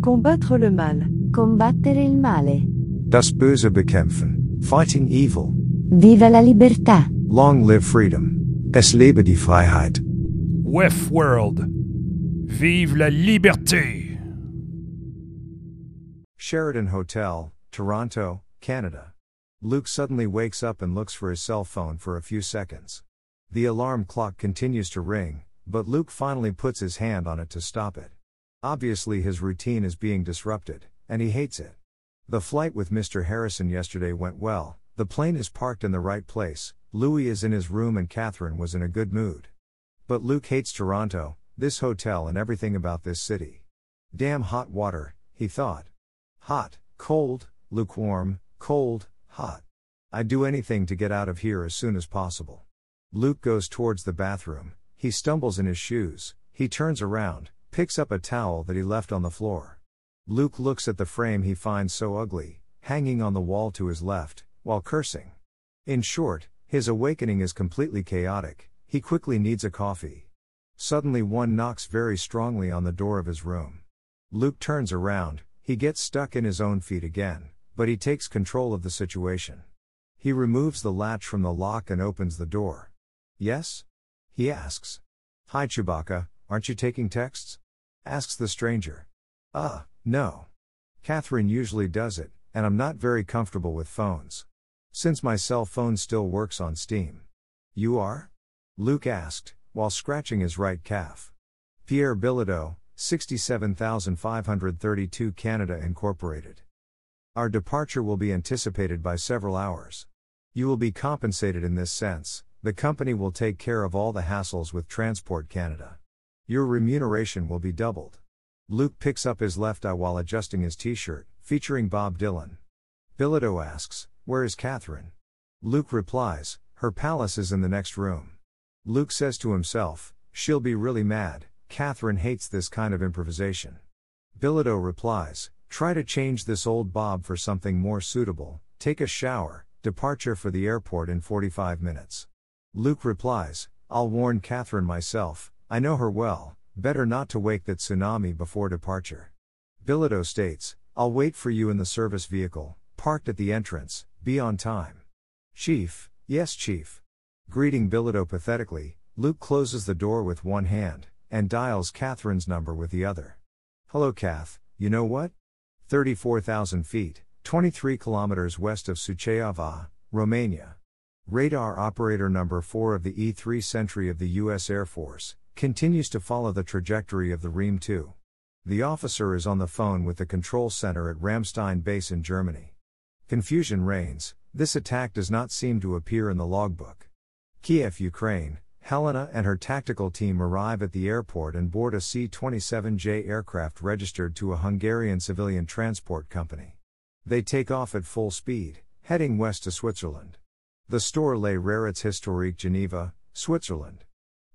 Combattre le mal. Combattere il male. Das Böse bekämpfen. Fighting evil. Viva la libertà. Long live freedom. Es lebe die Freiheit. Wef World. Vive la liberté! Sheraton Hotel, Toronto, Canada. Luke suddenly wakes up and looks for his cell phone for a few seconds. The alarm clock continues to ring, but Luke finally puts his hand on it to stop it. Obviously, his routine is being disrupted, and he hates it. The flight with Mr. Harrison yesterday went well, the plane is parked in the right place, Louis is in his room, and Catherine was in a good mood. But Luke hates Toronto, this hotel, and everything about this city. Damn hot water, he thought. Hot, cold, lukewarm, cold, hot. I'd do anything to get out of here as soon as possible. Luke goes towards the bathroom, he stumbles in his shoes, he turns around, picks up a towel that he left on the floor. Luke looks at the frame he finds so ugly, hanging on the wall to his left, while cursing. In short, his awakening is completely chaotic, he quickly needs a coffee. Suddenly, one knocks very strongly on the door of his room. Luke turns around, he gets stuck in his own feet again, but he takes control of the situation. He removes the latch from the lock and opens the door. Yes? He asks. Hi Chewbacca, aren't you taking texts? Asks the stranger. Uh, no. Catherine usually does it, and I'm not very comfortable with phones. Since my cell phone still works on Steam. You are? Luke asked, while scratching his right calf. Pierre Bilodeau, 67532 Canada Incorporated. Our departure will be anticipated by several hours. You will be compensated in this sense, the company will take care of all the hassles with Transport Canada. Your remuneration will be doubled. Luke picks up his left eye while adjusting his t shirt, featuring Bob Dylan. Bilodeau asks, Where is Catherine? Luke replies, Her palace is in the next room. Luke says to himself, She'll be really mad, Catherine hates this kind of improvisation. Bilodeau replies, Try to change this old Bob for something more suitable, take a shower, departure for the airport in 45 minutes. Luke replies, I'll warn Catherine myself, I know her well, better not to wake that tsunami before departure. Bilodeau states, I'll wait for you in the service vehicle, parked at the entrance, be on time. Chief, yes, Chief. Greeting Bilodeau pathetically, Luke closes the door with one hand, and dials Catherine's number with the other. Hello, Kath, you know what? 34,000 feet, 23 kilometers west of Suceava, Romania. Radar operator number 4 of the E 3 Sentry of the U.S. Air Force, continues to follow the trajectory of the Ream 2. The officer is on the phone with the control center at Ramstein base in Germany. Confusion reigns, this attack does not seem to appear in the logbook. Kiev, Ukraine, Helena and her tactical team arrive at the airport and board a C 27J aircraft registered to a Hungarian civilian transport company. They take off at full speed, heading west to Switzerland. The store Les Rarités Historiques Geneva, Switzerland.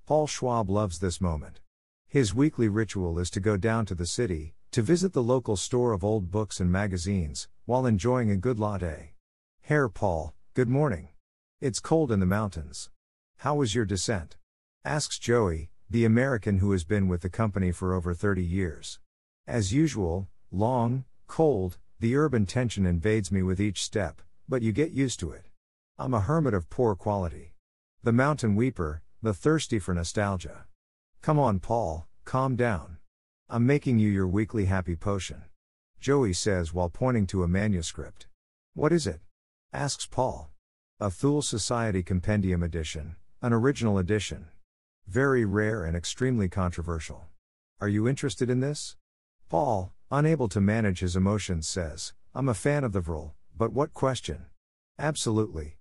Paul Schwab loves this moment. His weekly ritual is to go down to the city, to visit the local store of old books and magazines, while enjoying a good latte. Herr Paul, good morning. It's cold in the mountains. How was your descent? Asks Joey, the American who has been with the company for over 30 years. As usual, long, cold, the urban tension invades me with each step, but you get used to it. I'm a hermit of poor quality. The mountain weeper, the thirsty for nostalgia. Come on, Paul, calm down. I'm making you your weekly happy potion. Joey says while pointing to a manuscript. What is it? asks Paul. A Thule Society Compendium Edition, an original edition. Very rare and extremely controversial. Are you interested in this? Paul, unable to manage his emotions, says, I'm a fan of the Vril, but what question? Absolutely.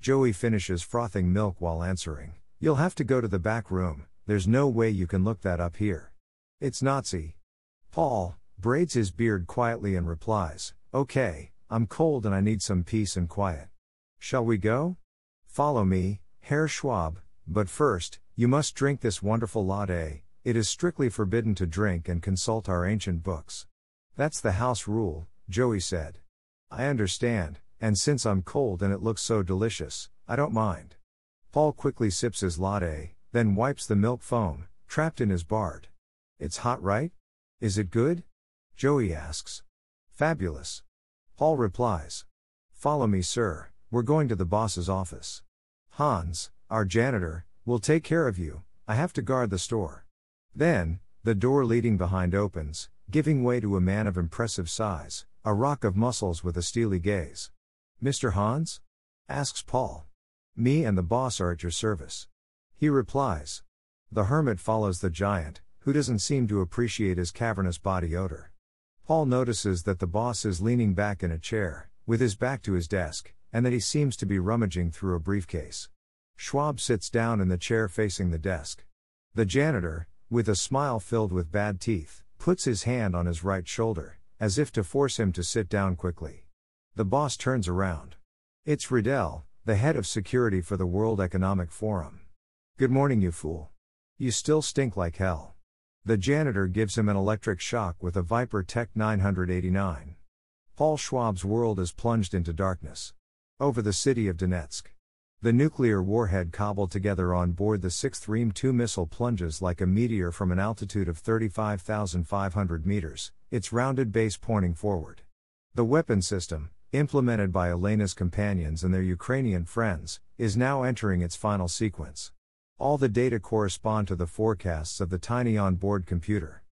Joey finishes frothing milk while answering. You'll have to go to the back room, there's no way you can look that up here. It's Nazi. Paul braids his beard quietly and replies, Okay, I'm cold and I need some peace and quiet. Shall we go? Follow me, Herr Schwab, but first, you must drink this wonderful latte, it is strictly forbidden to drink and consult our ancient books. That's the house rule, Joey said. I understand, and since I'm cold and it looks so delicious, I don't mind. Paul quickly sips his latte, then wipes the milk foam, trapped in his bard. It's hot, right? Is it good? Joey asks. Fabulous. Paul replies. Follow me, sir, we're going to the boss's office. Hans, our janitor, will take care of you, I have to guard the store. Then, the door leading behind opens, giving way to a man of impressive size, a rock of muscles with a steely gaze. Mr. Hans? asks Paul. Me and the boss are at your service. He replies. The hermit follows the giant, who doesn't seem to appreciate his cavernous body odor. Paul notices that the boss is leaning back in a chair, with his back to his desk, and that he seems to be rummaging through a briefcase. Schwab sits down in the chair facing the desk. The janitor, with a smile filled with bad teeth, puts his hand on his right shoulder, as if to force him to sit down quickly. The boss turns around. It's Riddell, the head of security for the World Economic Forum. Good morning, you fool. You still stink like hell. The janitor gives him an electric shock with a Viper Tech 989. Paul Schwab's world is plunged into darkness. Over the city of Donetsk. The nuclear warhead cobbled together on board the 6th Ream 2 missile plunges like a meteor from an altitude of 35,500 meters, its rounded base pointing forward. The weapon system, implemented by Elena's companions and their Ukrainian friends, is now entering its final sequence. All the data correspond to the forecasts of the tiny onboard computer.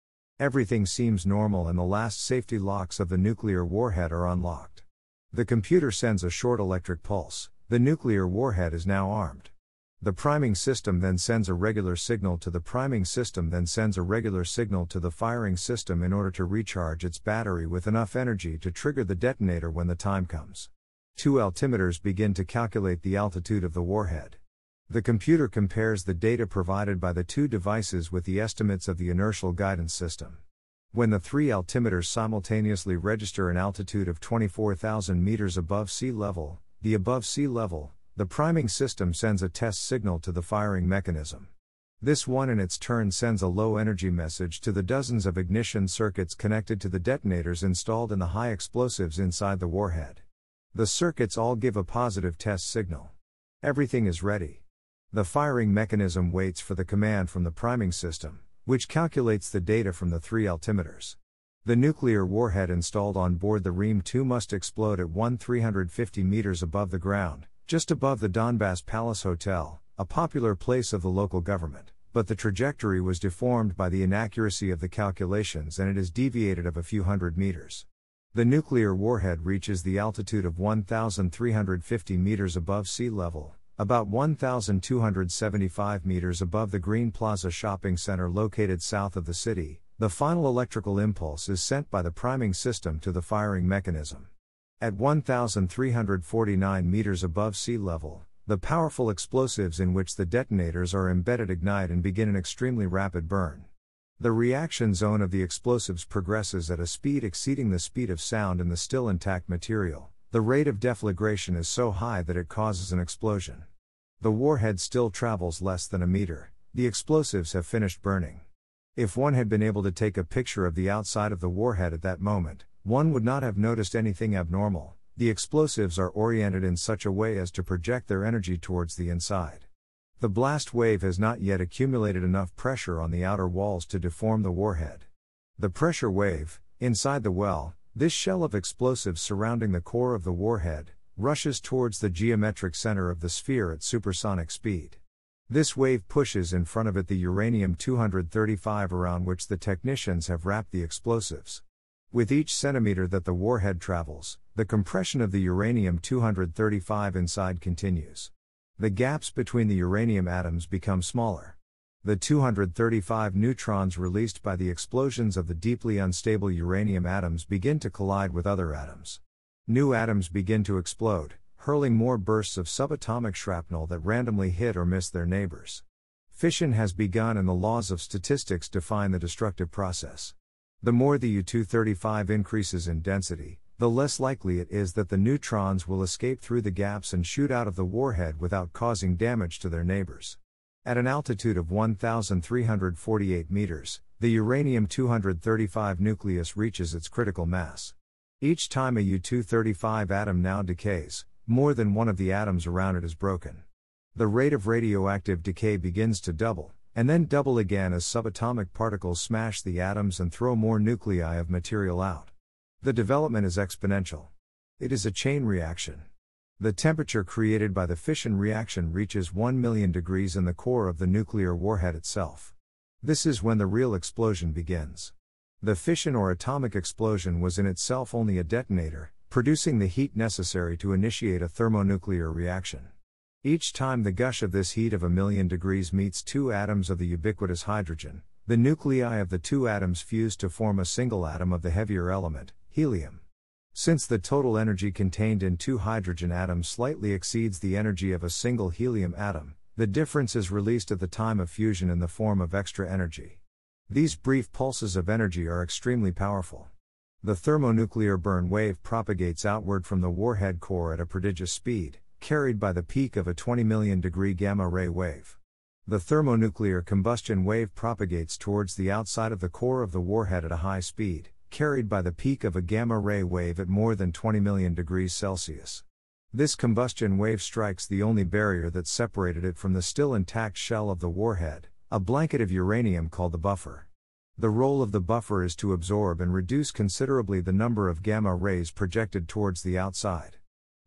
Everything seems normal and the last safety locks of the nuclear warhead are unlocked. The computer sends a short electric pulse, the nuclear warhead is now armed. The priming system then sends a regular signal to the priming system, then sends a regular signal to the firing system in order to recharge its battery with enough energy to trigger the detonator when the time comes. Two altimeters begin to calculate the altitude of the warhead. The computer compares the data provided by the two devices with the estimates of the inertial guidance system. When the three altimeters simultaneously register an altitude of 24,000 meters above sea level, the above sea level, the priming system sends a test signal to the firing mechanism. This one in its turn sends a low energy message to the dozens of ignition circuits connected to the detonators installed in the high explosives inside the warhead. The circuits all give a positive test signal. Everything is ready. The firing mechanism waits for the command from the priming system, which calculates the data from the three altimeters. The nuclear warhead installed on board the Ream 2 must explode at 1 350 meters above the ground, just above the Donbass Palace Hotel, a popular place of the local government. But the trajectory was deformed by the inaccuracy of the calculations and it is deviated of a few hundred meters. The nuclear warhead reaches the altitude of 1,350 meters above sea level, about 1,275 meters above the Green Plaza shopping center located south of the city, the final electrical impulse is sent by the priming system to the firing mechanism. At 1,349 meters above sea level, the powerful explosives in which the detonators are embedded ignite and begin an extremely rapid burn. The reaction zone of the explosives progresses at a speed exceeding the speed of sound in the still intact material, the rate of deflagration is so high that it causes an explosion. The warhead still travels less than a meter, the explosives have finished burning. If one had been able to take a picture of the outside of the warhead at that moment, one would not have noticed anything abnormal. The explosives are oriented in such a way as to project their energy towards the inside. The blast wave has not yet accumulated enough pressure on the outer walls to deform the warhead. The pressure wave, inside the well, this shell of explosives surrounding the core of the warhead rushes towards the geometric center of the sphere at supersonic speed. This wave pushes in front of it the uranium 235 around which the technicians have wrapped the explosives. With each centimeter that the warhead travels, the compression of the uranium 235 inside continues. The gaps between the uranium atoms become smaller the 235 neutrons released by the explosions of the deeply unstable uranium atoms begin to collide with other atoms. New atoms begin to explode, hurling more bursts of subatomic shrapnel that randomly hit or miss their neighbors. Fission has begun and the laws of statistics define the destructive process. The more the U 235 increases in density, the less likely it is that the neutrons will escape through the gaps and shoot out of the warhead without causing damage to their neighbors. At an altitude of 1,348 meters, the uranium 235 nucleus reaches its critical mass. Each time a U 235 atom now decays, more than one of the atoms around it is broken. The rate of radioactive decay begins to double, and then double again as subatomic particles smash the atoms and throw more nuclei of material out. The development is exponential. It is a chain reaction. The temperature created by the fission reaction reaches 1 million degrees in the core of the nuclear warhead itself. This is when the real explosion begins. The fission or atomic explosion was in itself only a detonator, producing the heat necessary to initiate a thermonuclear reaction. Each time the gush of this heat of a million degrees meets two atoms of the ubiquitous hydrogen, the nuclei of the two atoms fuse to form a single atom of the heavier element, helium. Since the total energy contained in two hydrogen atoms slightly exceeds the energy of a single helium atom, the difference is released at the time of fusion in the form of extra energy. These brief pulses of energy are extremely powerful. The thermonuclear burn wave propagates outward from the warhead core at a prodigious speed, carried by the peak of a 20 million degree gamma ray wave. The thermonuclear combustion wave propagates towards the outside of the core of the warhead at a high speed, carried by the peak of a gamma ray wave at more than 20 million degrees Celsius. This combustion wave strikes the only barrier that separated it from the still intact shell of the warhead, a blanket of uranium called the buffer. The role of the buffer is to absorb and reduce considerably the number of gamma rays projected towards the outside.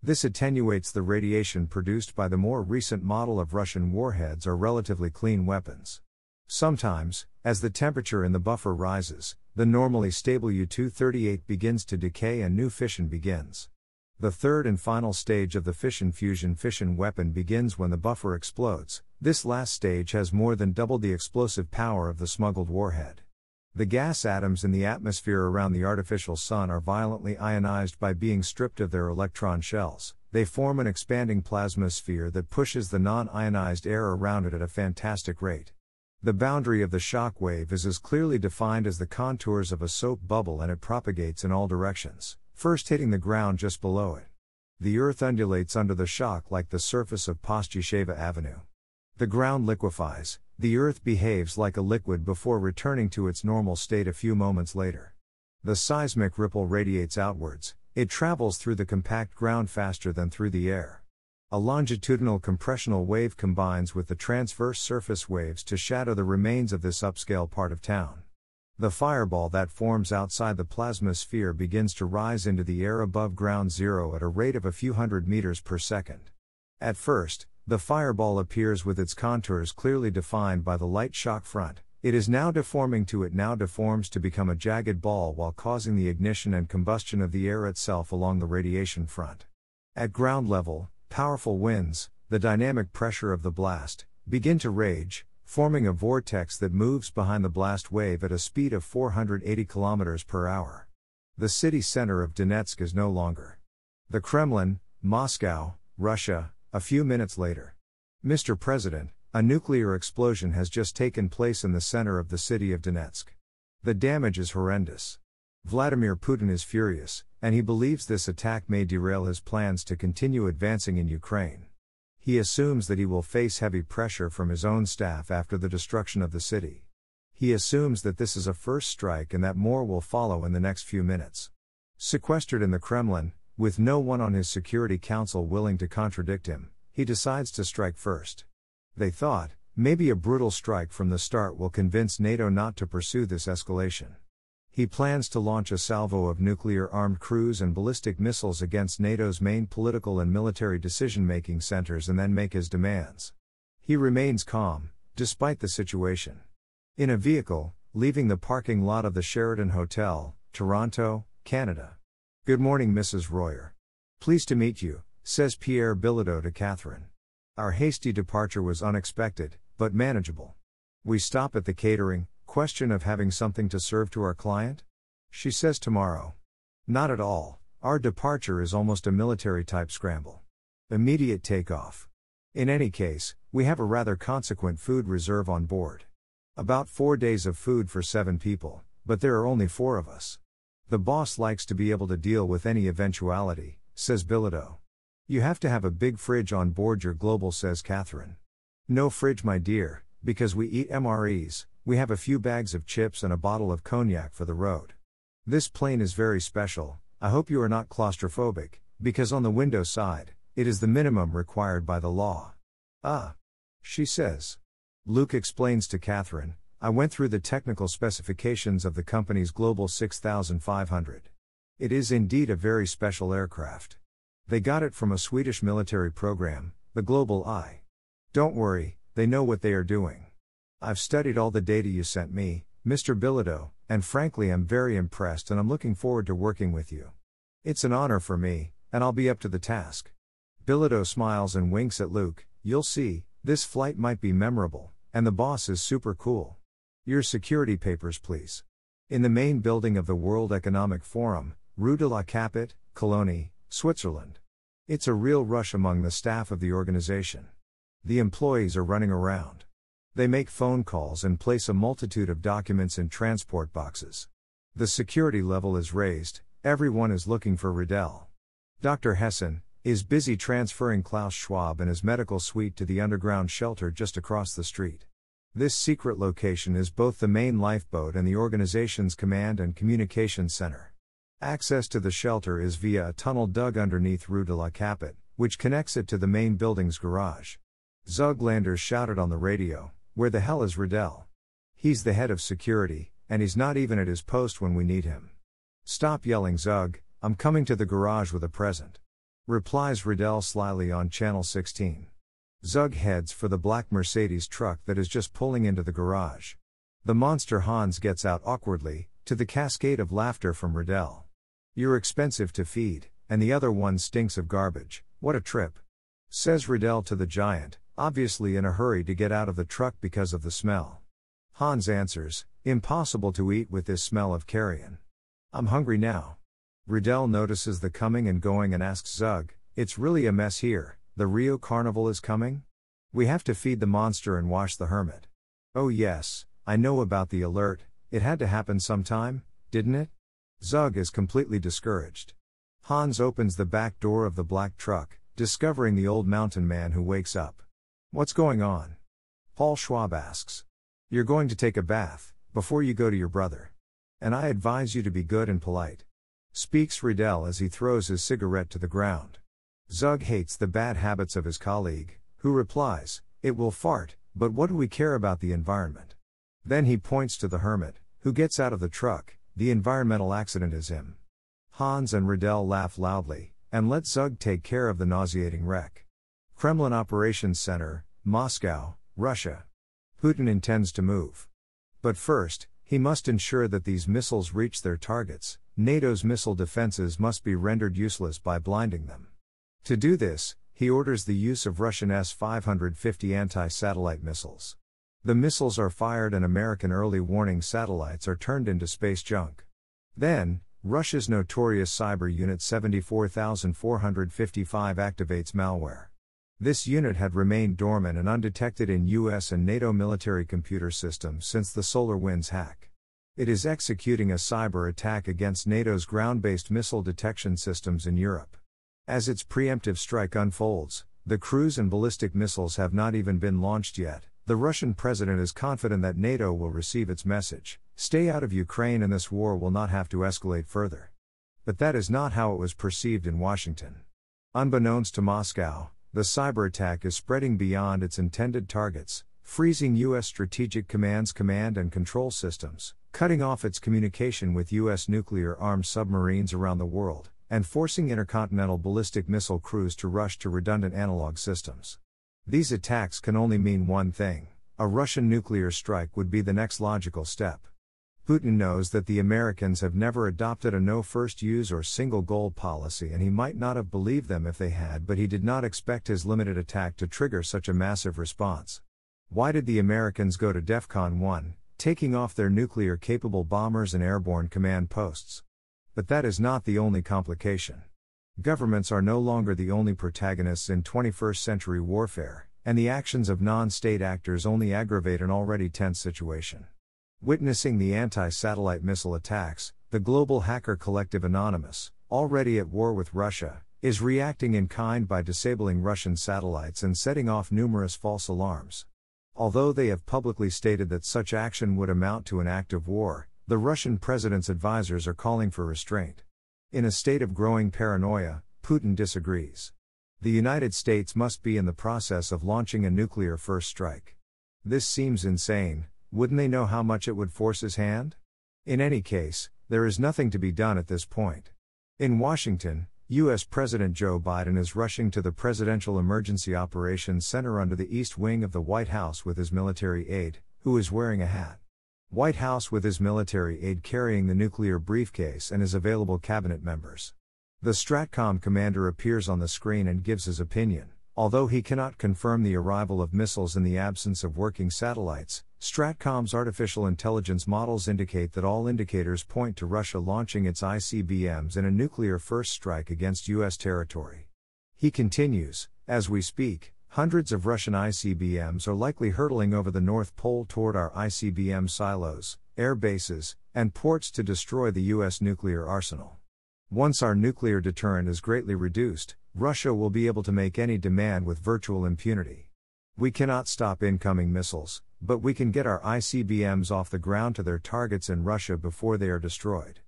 This attenuates the radiation produced by the more recent model of Russian warheads or relatively clean weapons. Sometimes, as the temperature in the buffer rises, the normally stable U 238 begins to decay and new fission begins. The third and final stage of the fission fusion fission weapon begins when the buffer explodes. This last stage has more than doubled the explosive power of the smuggled warhead. The gas atoms in the atmosphere around the artificial sun are violently ionized by being stripped of their electron shells. They form an expanding plasma sphere that pushes the non ionized air around it at a fantastic rate. The boundary of the shock wave is as clearly defined as the contours of a soap bubble and it propagates in all directions, first hitting the ground just below it. The earth undulates under the shock like the surface of Postisheva Avenue. The ground liquefies, the earth behaves like a liquid before returning to its normal state a few moments later. The seismic ripple radiates outwards, it travels through the compact ground faster than through the air. A longitudinal compressional wave combines with the transverse surface waves to shadow the remains of this upscale part of town. The fireball that forms outside the plasma sphere begins to rise into the air above ground zero at a rate of a few hundred meters per second. At first, the fireball appears with its contours clearly defined by the light shock front. It is now deforming to it now deforms to become a jagged ball while causing the ignition and combustion of the air itself along the radiation front. At ground level, powerful winds, the dynamic pressure of the blast, begin to rage, forming a vortex that moves behind the blast wave at a speed of 480 km per hour. The city center of Donetsk is no longer. The Kremlin, Moscow, Russia, a few minutes later. Mr. President, a nuclear explosion has just taken place in the center of the city of Donetsk. The damage is horrendous. Vladimir Putin is furious, and he believes this attack may derail his plans to continue advancing in Ukraine. He assumes that he will face heavy pressure from his own staff after the destruction of the city. He assumes that this is a first strike and that more will follow in the next few minutes. Sequestered in the Kremlin, with no one on his Security Council willing to contradict him, he decides to strike first. They thought, maybe a brutal strike from the start will convince NATO not to pursue this escalation. He plans to launch a salvo of nuclear armed cruise and ballistic missiles against NATO's main political and military decision making centers and then make his demands. He remains calm, despite the situation. In a vehicle, leaving the parking lot of the Sheraton Hotel, Toronto, Canada. Good morning, Mrs. Royer. Pleased to meet you, says Pierre Bilodeau to Catherine. Our hasty departure was unexpected, but manageable. We stop at the catering, Question of having something to serve to our client? She says tomorrow. Not at all, our departure is almost a military type scramble. Immediate takeoff. In any case, we have a rather consequent food reserve on board. About four days of food for seven people, but there are only four of us. The boss likes to be able to deal with any eventuality, says Bilodeau. You have to have a big fridge on board your global, says Catherine. No fridge, my dear, because we eat MREs, we have a few bags of chips and a bottle of cognac for the road. This plane is very special, I hope you are not claustrophobic, because on the window side, it is the minimum required by the law. Ah. She says. Luke explains to Catherine, I went through the technical specifications of the company's Global 6500. It is indeed a very special aircraft. They got it from a Swedish military program, the Global Eye. Don't worry, they know what they are doing. I've studied all the data you sent me, Mr. Bilodeau, and frankly I'm very impressed and I'm looking forward to working with you. It's an honor for me, and I'll be up to the task. Bilodeau smiles and winks at Luke, you'll see, this flight might be memorable, and the boss is super cool. Your security papers, please. In the main building of the World Economic Forum, Rue de la Capite, Cologny, Switzerland. It's a real rush among the staff of the organization. The employees are running around. They make phone calls and place a multitude of documents in transport boxes. The security level is raised, everyone is looking for Riddell. Dr. Hessen is busy transferring Klaus Schwab and his medical suite to the underground shelter just across the street. This secret location is both the main lifeboat and the organization's command and communications center. Access to the shelter is via a tunnel dug underneath Rue de la Capite, which connects it to the main building's garage. Zug Landers shouted on the radio, Where the hell is Riddell? He's the head of security, and he's not even at his post when we need him. Stop yelling, Zug, I'm coming to the garage with a present. Replies Riddell slyly on Channel 16. Zug heads for the black Mercedes truck that is just pulling into the garage. The monster Hans gets out awkwardly, to the cascade of laughter from Riddell. You're expensive to feed, and the other one stinks of garbage, what a trip. Says Riddell to the giant, obviously in a hurry to get out of the truck because of the smell. Hans answers, Impossible to eat with this smell of carrion. I'm hungry now. Riddell notices the coming and going and asks Zug, It's really a mess here, the Rio Carnival is coming? We have to feed the monster and wash the hermit. Oh, yes, I know about the alert, it had to happen sometime, didn't it? Zug is completely discouraged. Hans opens the back door of the black truck, discovering the old mountain man who wakes up. What's going on? Paul Schwab asks. You're going to take a bath, before you go to your brother. And I advise you to be good and polite. Speaks Riddell as he throws his cigarette to the ground. Zug hates the bad habits of his colleague, who replies, It will fart, but what do we care about the environment? Then he points to the hermit, who gets out of the truck, the environmental accident is him. Hans and Riddell laugh loudly, and let Zug take care of the nauseating wreck. Kremlin Operations Center, Moscow, Russia. Putin intends to move. But first, he must ensure that these missiles reach their targets. NATO's missile defenses must be rendered useless by blinding them. To do this, he orders the use of Russian S 550 anti satellite missiles. The missiles are fired and American early warning satellites are turned into space junk. Then, Russia's notorious cyber unit 74455 activates malware. This unit had remained dormant and undetected in US and NATO military computer systems since the SolarWinds hack. It is executing a cyber attack against NATO's ground based missile detection systems in Europe. As its preemptive strike unfolds, the cruise and ballistic missiles have not even been launched yet. The Russian president is confident that NATO will receive its message stay out of Ukraine and this war will not have to escalate further. But that is not how it was perceived in Washington. Unbeknownst to Moscow, the cyber attack is spreading beyond its intended targets, freezing U.S. Strategic Command's command and control systems, cutting off its communication with U.S. nuclear armed submarines around the world, and forcing intercontinental ballistic missile crews to rush to redundant analog systems. These attacks can only mean one thing a Russian nuclear strike would be the next logical step. Putin knows that the Americans have never adopted a no first use or single goal policy, and he might not have believed them if they had, but he did not expect his limited attack to trigger such a massive response. Why did the Americans go to DEFCON 1, taking off their nuclear capable bombers and airborne command posts? But that is not the only complication. Governments are no longer the only protagonists in 21st century warfare, and the actions of non state actors only aggravate an already tense situation. Witnessing the anti satellite missile attacks, the global hacker collective Anonymous, already at war with Russia, is reacting in kind by disabling Russian satellites and setting off numerous false alarms. Although they have publicly stated that such action would amount to an act of war, the Russian president's advisors are calling for restraint. In a state of growing paranoia, Putin disagrees. The United States must be in the process of launching a nuclear first strike. This seems insane, wouldn't they know how much it would force his hand? In any case, there is nothing to be done at this point. In Washington, U.S. President Joe Biden is rushing to the Presidential Emergency Operations Center under the East Wing of the White House with his military aide, who is wearing a hat. White House with his military aide carrying the nuclear briefcase and his available cabinet members. The STRATCOM commander appears on the screen and gives his opinion. Although he cannot confirm the arrival of missiles in the absence of working satellites, STRATCOM's artificial intelligence models indicate that all indicators point to Russia launching its ICBMs in a nuclear first strike against U.S. territory. He continues As we speak, Hundreds of Russian ICBMs are likely hurtling over the North Pole toward our ICBM silos, air bases, and ports to destroy the U.S. nuclear arsenal. Once our nuclear deterrent is greatly reduced, Russia will be able to make any demand with virtual impunity. We cannot stop incoming missiles, but we can get our ICBMs off the ground to their targets in Russia before they are destroyed.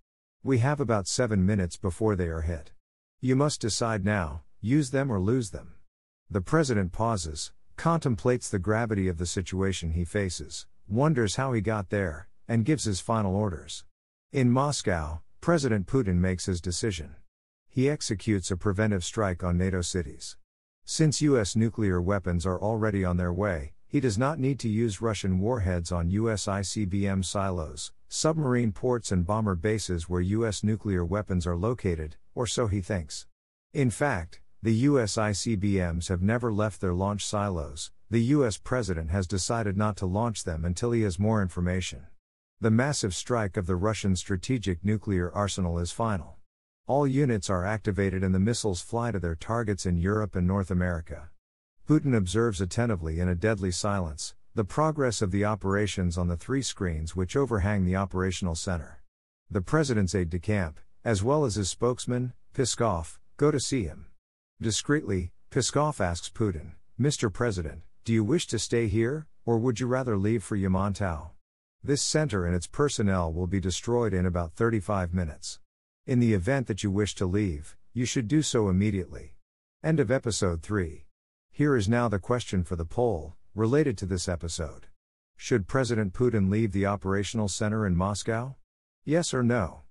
We have about seven minutes before they are hit. You must decide now use them or lose them. The president pauses, contemplates the gravity of the situation he faces, wonders how he got there, and gives his final orders. In Moscow, President Putin makes his decision. He executes a preventive strike on NATO cities. Since U.S. nuclear weapons are already on their way, he does not need to use Russian warheads on U.S. ICBM silos, submarine ports, and bomber bases where U.S. nuclear weapons are located, or so he thinks. In fact, the US ICBMs have never left their launch silos, the US president has decided not to launch them until he has more information. The massive strike of the Russian strategic nuclear arsenal is final. All units are activated and the missiles fly to their targets in Europe and North America. Putin observes attentively in a deadly silence the progress of the operations on the three screens which overhang the operational center. The president's aide de camp, as well as his spokesman, Peskov, go to see him. Discreetly, Peskov asks Putin, Mr. President, do you wish to stay here, or would you rather leave for Yamantau? This center and its personnel will be destroyed in about 35 minutes. In the event that you wish to leave, you should do so immediately. End of episode 3. Here is now the question for the poll, related to this episode. Should President Putin leave the operational center in Moscow? Yes or no?